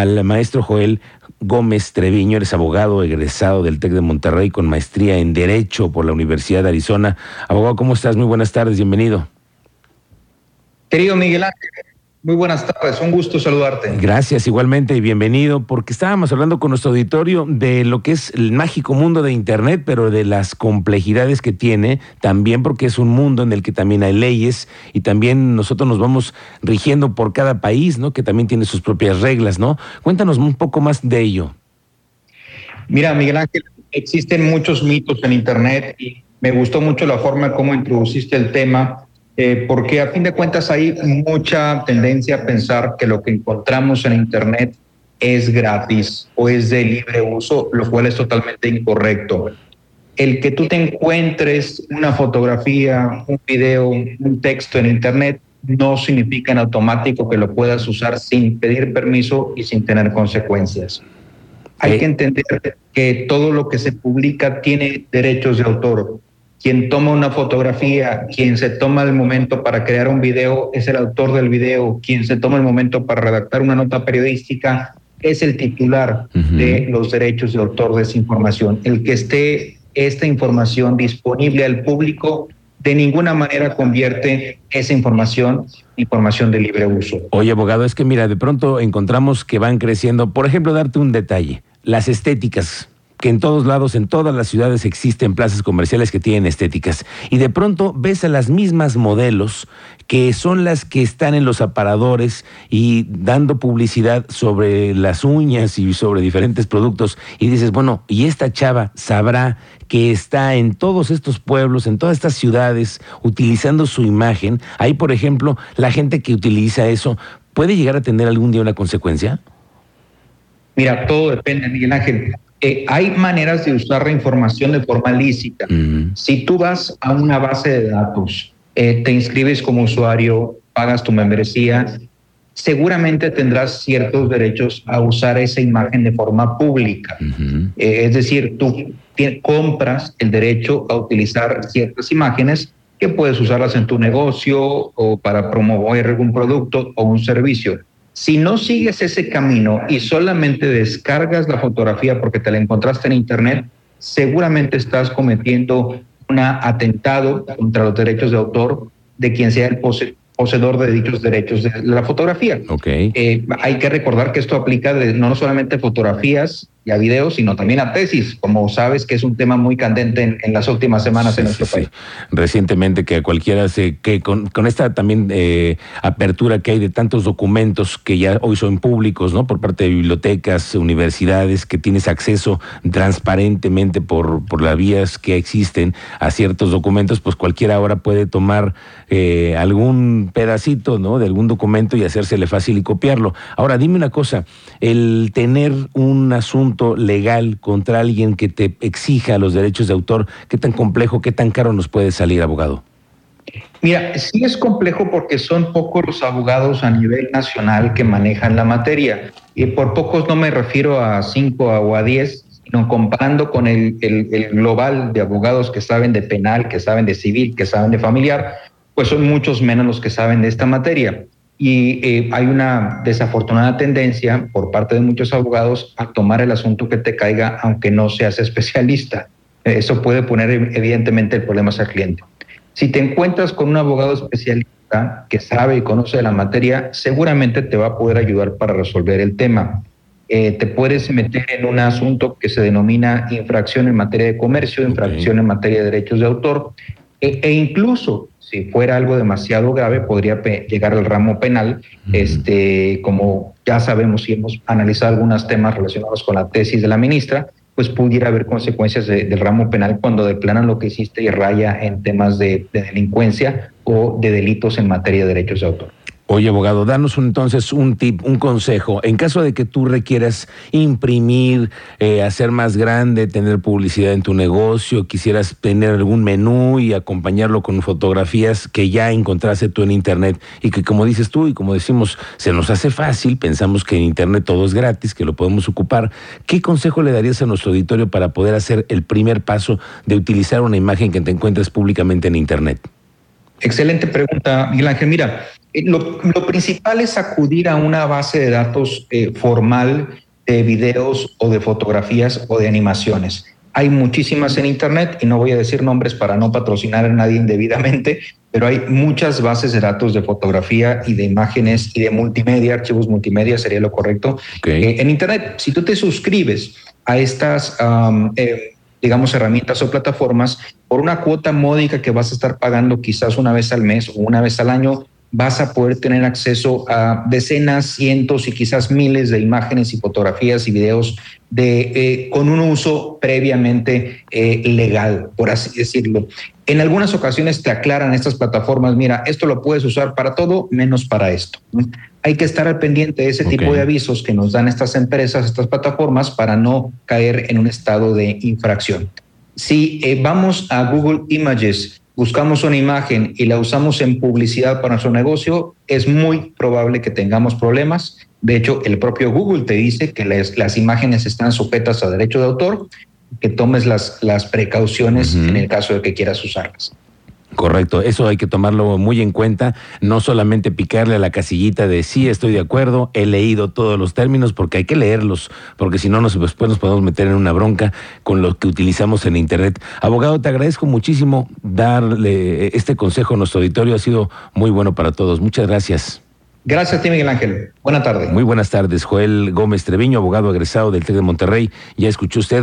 al maestro Joel Gómez Treviño, eres abogado egresado del TEC de Monterrey con maestría en Derecho por la Universidad de Arizona. Abogado, ¿cómo estás? Muy buenas tardes, bienvenido. Querido Miguel Ángel, muy buenas tardes, un gusto saludarte. Gracias, igualmente, y bienvenido, porque estábamos hablando con nuestro auditorio de lo que es el mágico mundo de Internet, pero de las complejidades que tiene, también porque es un mundo en el que también hay leyes y también nosotros nos vamos rigiendo por cada país, ¿no? Que también tiene sus propias reglas, ¿no? Cuéntanos un poco más de ello. Mira, Miguel Ángel, existen muchos mitos en Internet y me gustó mucho la forma como introduciste el tema eh, porque a fin de cuentas hay mucha tendencia a pensar que lo que encontramos en Internet es gratis o es de libre uso, lo cual es totalmente incorrecto. El que tú te encuentres una fotografía, un video, un texto en Internet no significa en automático que lo puedas usar sin pedir permiso y sin tener consecuencias. Hay que entender que todo lo que se publica tiene derechos de autor quien toma una fotografía, quien se toma el momento para crear un video es el autor del video, quien se toma el momento para redactar una nota periodística es el titular de los derechos de autor de esa información. El que esté esta información disponible al público de ninguna manera convierte esa información en información de libre uso. Oye, abogado, es que mira, de pronto encontramos que van creciendo, por ejemplo, darte un detalle, las estéticas que en todos lados, en todas las ciudades existen plazas comerciales que tienen estéticas. Y de pronto ves a las mismas modelos que son las que están en los aparadores y dando publicidad sobre las uñas y sobre diferentes productos. Y dices, bueno, ¿y esta chava sabrá que está en todos estos pueblos, en todas estas ciudades, utilizando su imagen? Ahí, por ejemplo, la gente que utiliza eso, ¿puede llegar a tener algún día una consecuencia? Mira, todo depende, Miguel Ángel. Eh, hay maneras de usar la información de forma lícita. Si tú vas a una base de datos, eh, te inscribes como usuario, pagas tu membresía, seguramente tendrás ciertos derechos a usar esa imagen de forma pública. Eh, es decir, tú compras el derecho a utilizar ciertas imágenes que puedes usarlas en tu negocio o para promover algún producto o un servicio. Si no sigues ese camino y solamente descargas la fotografía porque te la encontraste en internet, seguramente estás cometiendo un atentado contra los derechos de autor de quien sea el poseedor de dichos derechos de la fotografía. Okay. Eh, hay que recordar que esto aplica de, no solamente fotografías, a videos, sino también a tesis, como sabes que es un tema muy candente en, las últimas semanas en nuestro país. Recientemente que cualquiera se, que con, esta también eh, apertura que hay de tantos documentos que ya hoy son públicos, ¿no? Por parte de bibliotecas, universidades, que tienes acceso transparentemente por, por las vías que existen a ciertos documentos, pues cualquiera ahora puede tomar eh, algún pedacito, ¿no? De algún documento y hacérsele fácil y copiarlo. Ahora, dime una cosa, el tener un asunto legal contra alguien que te exija los derechos de autor, ¿qué tan complejo, qué tan caro nos puede salir, abogado? Mira, sí es complejo porque son pocos los abogados a nivel nacional que manejan la materia. Y por pocos no me refiero a cinco o a diez, sino comparando con el, el global de abogados que saben de penal, que saben de civil, que saben de familiar, pues son muchos menos los que saben de esta materia y eh, hay una desafortunada tendencia por parte de muchos abogados a tomar el asunto que te caiga aunque no seas especialista. Eso puede poner evidentemente el problema al cliente. Si te encuentras con un abogado especialista que sabe y conoce la materia, seguramente te va a poder ayudar para resolver el tema. Eh, te puedes meter en un asunto que se denomina infracción en materia de comercio, infracción en materia de derechos de autor, e, e incluso si fuera algo demasiado grave, podría llegar al ramo penal. Este, como ya sabemos y hemos analizado algunos temas relacionados con la tesis de la ministra, pues pudiera haber consecuencias del ramo penal cuando deplanan lo que hiciste y raya en temas de delincuencia o de delitos en materia de derechos de autor. Oye, abogado, danos entonces un tip, un consejo. En caso de que tú requieras imprimir, eh, hacer más grande, tener publicidad en tu negocio, quisieras tener algún menú y acompañarlo con fotografías que ya encontraste tú en Internet y que como dices tú y como decimos, se nos hace fácil, pensamos que en Internet todo es gratis, que lo podemos ocupar. ¿Qué consejo le darías a nuestro auditorio para poder hacer el primer paso de utilizar una imagen que te encuentres públicamente en Internet? Excelente pregunta, Miguel Ángel. Mira, Eh, lo, principal es acudir a una base de datos eh, formal de videos o de fotografías o de animaciones. Hay muchísimas en Internet y no voy a decir nombres para no patrocinar a nadie indebidamente, pero hay muchas bases de datos de fotografía y de imágenes y de multimedia, archivos multimedia sería lo correcto. Eh, en Internet, si tú te suscribes a estas, digamos, herramientas o plataformas, por una cuota módica que vas a estar pagando quizás una vez al mes o una vez al año, vas a poder tener acceso a decenas, cientos y quizás miles de imágenes y fotografías y videos de, eh, con un uso previamente eh, legal, por así decirlo. En algunas ocasiones te aclaran estas plataformas, mira, esto lo puedes usar para todo menos para esto. Hay que estar al pendiente de ese tipo de avisos que nos dan estas empresas, estas plataformas, para no caer en un estado de infracción. Si eh, vamos a Google Images buscamos una imagen y la usamos en publicidad para nuestro negocio, es muy probable que tengamos problemas. De hecho, el propio Google te dice que las, imágenes están sujetas a derecho de autor, que tomes las, las precauciones en el caso de que quieras usarlas. Correcto, eso hay que tomarlo muy en cuenta, no solamente picarle a la casillita de sí, estoy de acuerdo, he leído todos los términos, porque hay que leerlos, porque si no, nos, después nos podemos meter en una bronca con lo que utilizamos en Internet. Abogado, te agradezco muchísimo darle este consejo a nuestro auditorio, ha sido muy bueno para todos. Muchas gracias. Gracias a ti, Miguel Ángel. Buenas tardes. Muy buenas tardes. Joel Gómez Treviño, abogado egresado del TEC de Monterrey. Ya escuchó usted.